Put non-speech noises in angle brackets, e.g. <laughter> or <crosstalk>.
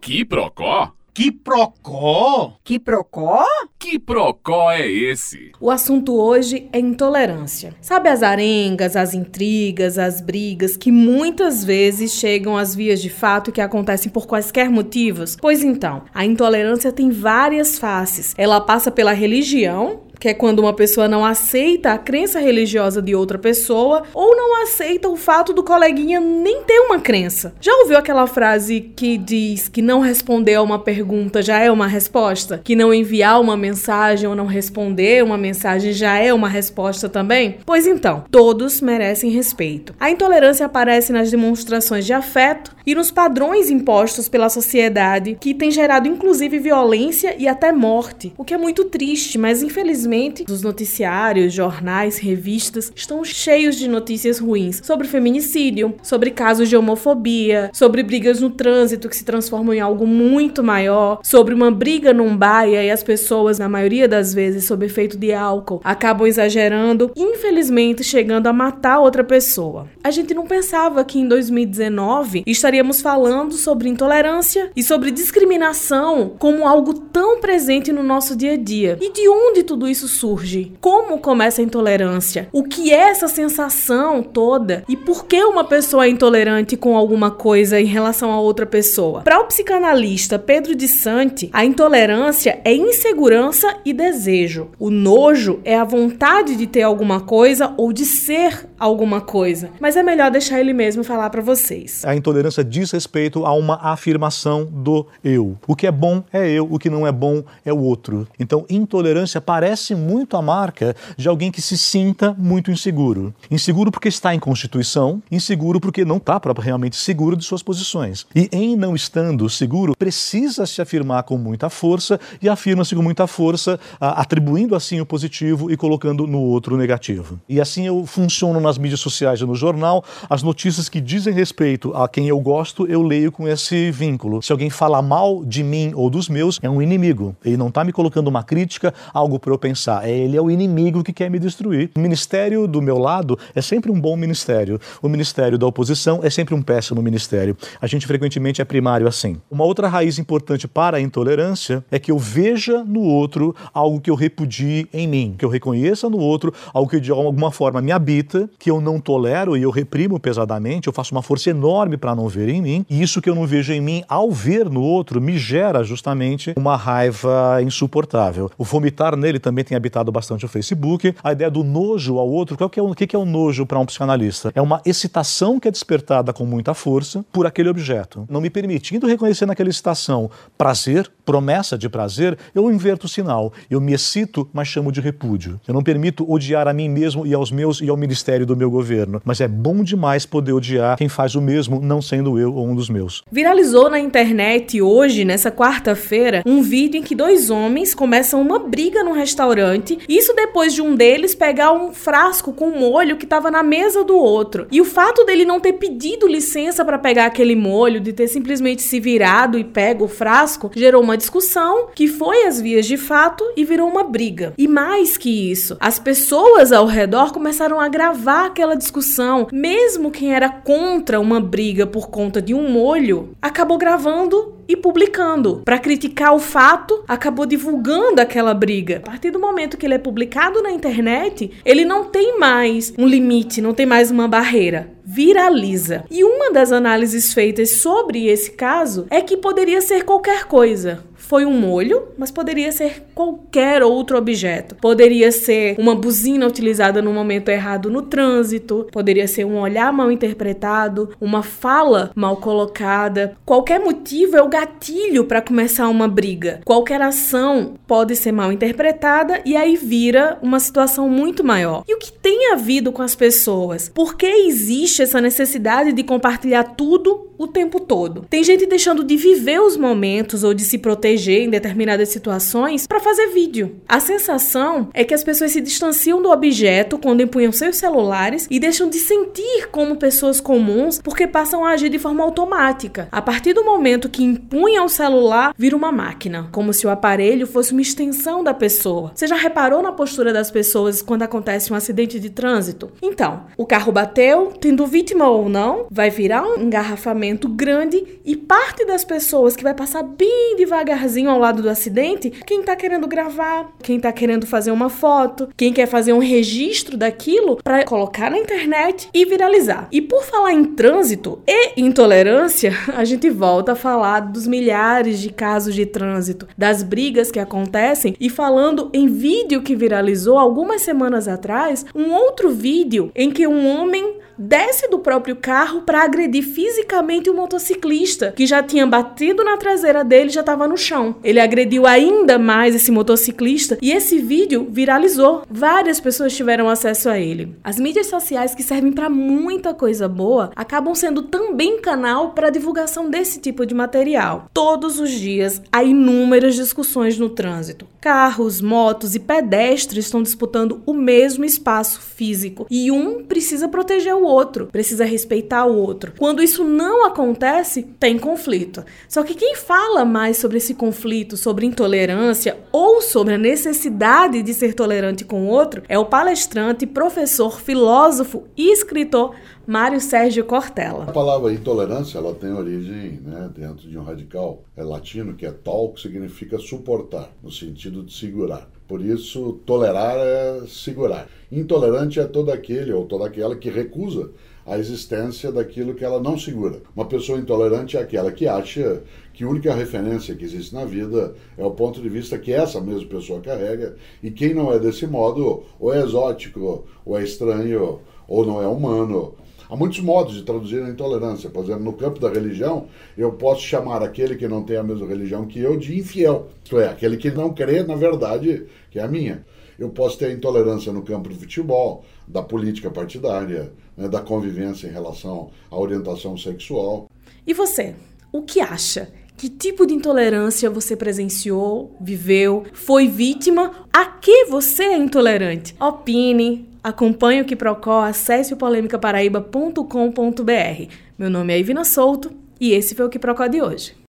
Que procó? Que procó? Que procó? Que procó é esse? O assunto hoje é intolerância. Sabe as arengas, as intrigas, as brigas que muitas vezes chegam às vias de fato e que acontecem por quaisquer motivos? Pois então, a intolerância tem várias faces. Ela passa pela religião, que é quando uma pessoa não aceita a crença religiosa de outra pessoa ou não aceita o fato do coleguinha nem ter uma crença. Já ouviu aquela frase que diz que não responder a uma pergunta já é uma resposta? Que não enviar uma mensagem ou não responder uma mensagem já é uma resposta também? Pois então, todos merecem respeito. A intolerância aparece nas demonstrações de afeto e nos padrões impostos pela sociedade, que tem gerado inclusive violência e até morte, o que é muito triste, mas infelizmente Infelizmente, os noticiários, jornais, revistas estão cheios de notícias ruins sobre feminicídio, sobre casos de homofobia, sobre brigas no trânsito que se transformam em algo muito maior, sobre uma briga num bar e as pessoas, na maioria das vezes, sob efeito de álcool, acabam exagerando, infelizmente chegando a matar outra pessoa. A gente não pensava que em 2019 estaríamos falando sobre intolerância e sobre discriminação como algo tão presente no nosso dia a dia. E de onde tudo isso isso surge? Como começa a intolerância? O que é essa sensação toda? E por que uma pessoa é intolerante com alguma coisa em relação a outra pessoa? Para o psicanalista Pedro de Santi, a intolerância é insegurança e desejo. O nojo é a vontade de ter alguma coisa ou de ser alguma coisa. Mas é melhor deixar ele mesmo falar para vocês. A intolerância diz respeito a uma afirmação do eu. O que é bom é eu, o que não é bom é o outro. Então, intolerância parece muito a marca de alguém que se sinta muito inseguro. Inseguro porque está em constituição, inseguro porque não está realmente seguro de suas posições. E em não estando seguro, precisa se afirmar com muita força e afirma-se com muita força, atribuindo assim o positivo e colocando no outro o negativo. E assim eu funciono nas mídias sociais e no jornal. As notícias que dizem respeito a quem eu gosto, eu leio com esse vínculo. Se alguém fala mal de mim ou dos meus, é um inimigo. Ele não está me colocando uma crítica, algo para eu pensar pensar, é, ele é o inimigo que quer me destruir. O ministério do meu lado é sempre um bom ministério. O ministério da oposição é sempre um péssimo ministério. A gente frequentemente é primário assim. Uma outra raiz importante para a intolerância é que eu veja no outro algo que eu repudie em mim, que eu reconheça no outro algo que de alguma forma me habita, que eu não tolero e eu reprimo pesadamente, eu faço uma força enorme para não ver em mim, e isso que eu não vejo em mim, ao ver no outro, me gera justamente uma raiva insuportável. O vomitar nele também tem habitado bastante o Facebook. A ideia do nojo ao outro, qual que é o, que é o nojo para um psicanalista? É uma excitação que é despertada com muita força por aquele objeto. Não me permitindo reconhecer naquela excitação prazer, promessa de prazer, eu inverto o sinal. Eu me excito, mas chamo de repúdio. Eu não permito odiar a mim mesmo e aos meus e ao ministério do meu governo. Mas é bom demais poder odiar quem faz o mesmo, não sendo eu ou um dos meus. Viralizou na internet hoje, nessa quarta-feira, um vídeo em que dois homens começam uma briga no restaurante restaurante. Isso depois de um deles pegar um frasco com molho que estava na mesa do outro. E o fato dele não ter pedido licença para pegar aquele molho, de ter simplesmente se virado e pego o frasco, gerou uma discussão que foi às vias de fato e virou uma briga. E mais que isso, as pessoas ao redor começaram a gravar aquela discussão, mesmo quem era contra uma briga por conta de um molho, acabou gravando e publicando. Para criticar o fato, acabou divulgando aquela briga. A partir do momento que ele é publicado na internet, ele não tem mais um limite, não tem mais uma barreira viraliza. E uma das análises feitas sobre esse caso é que poderia ser qualquer coisa foi um molho, mas poderia ser qualquer outro objeto. Poderia ser uma buzina utilizada no momento errado no trânsito, poderia ser um olhar mal interpretado, uma fala mal colocada. Qualquer motivo é o gatilho para começar uma briga. Qualquer ação pode ser mal interpretada e aí vira uma situação muito maior. E o que tem havido com as pessoas? Por que existe essa necessidade de compartilhar tudo o tempo todo. Tem gente deixando de viver os momentos ou de se proteger em determinadas situações para fazer vídeo. A sensação é que as pessoas se distanciam do objeto quando empunham seus celulares e deixam de sentir como pessoas comuns porque passam a agir de forma automática. A partir do momento que empunham o celular, vira uma máquina, como se o aparelho fosse uma extensão da pessoa. Você já reparou na postura das pessoas quando acontece um acidente de trânsito? Então, o carro bateu, tendo vítima ou não, vai virar um engarrafamento grande e parte das pessoas que vai passar bem devagarzinho ao lado do acidente, quem tá querendo gravar, quem tá querendo fazer uma foto, quem quer fazer um registro daquilo para colocar na internet e viralizar. E por falar em trânsito e intolerância, <laughs> a gente volta a falar dos milhares de casos de trânsito, das brigas que acontecem e falando em vídeo que viralizou algumas semanas atrás, um outro vídeo em que um homem desce do próprio carro para agredir fisicamente o motociclista que já tinha batido na traseira dele já estava no chão. Ele agrediu ainda mais esse motociclista e esse vídeo viralizou. Várias pessoas tiveram acesso a ele. As mídias sociais que servem para muita coisa boa acabam sendo também canal para divulgação desse tipo de material. Todos os dias há inúmeras discussões no trânsito. Carros, motos e pedestres estão disputando o mesmo espaço físico e um precisa proteger o outro, precisa respeitar o outro. Quando isso não acontece, tem conflito. Só que quem fala mais sobre esse conflito, sobre intolerância ou sobre a necessidade de ser tolerante com o outro é o palestrante, professor, filósofo e escritor Mário Sérgio Cortella. A palavra intolerância ela tem origem né, dentro de um radical é latino que é tol, que significa suportar, no sentido de segurar. Por isso, tolerar é segurar. Intolerante é todo aquele ou toda aquela que recusa a existência daquilo que ela não segura. Uma pessoa intolerante é aquela que acha que a única referência que existe na vida é o ponto de vista que essa mesma pessoa carrega, e quem não é desse modo, ou é exótico, ou é estranho, ou não é humano, Há muitos modos de traduzir a intolerância. Por exemplo, no campo da religião, eu posso chamar aquele que não tem a mesma religião que eu de infiel. Isto é, aquele que não crê na verdade que é a minha. Eu posso ter intolerância no campo do futebol, da política partidária, né, da convivência em relação à orientação sexual. E você, o que acha? Que tipo de intolerância você presenciou, viveu, foi vítima? A que você é intolerante? Opine, Acompanhe o que Procó, acesse o polemicaparaíba.com.br. Meu nome é Ivina Souto e esse foi o que Procó de hoje.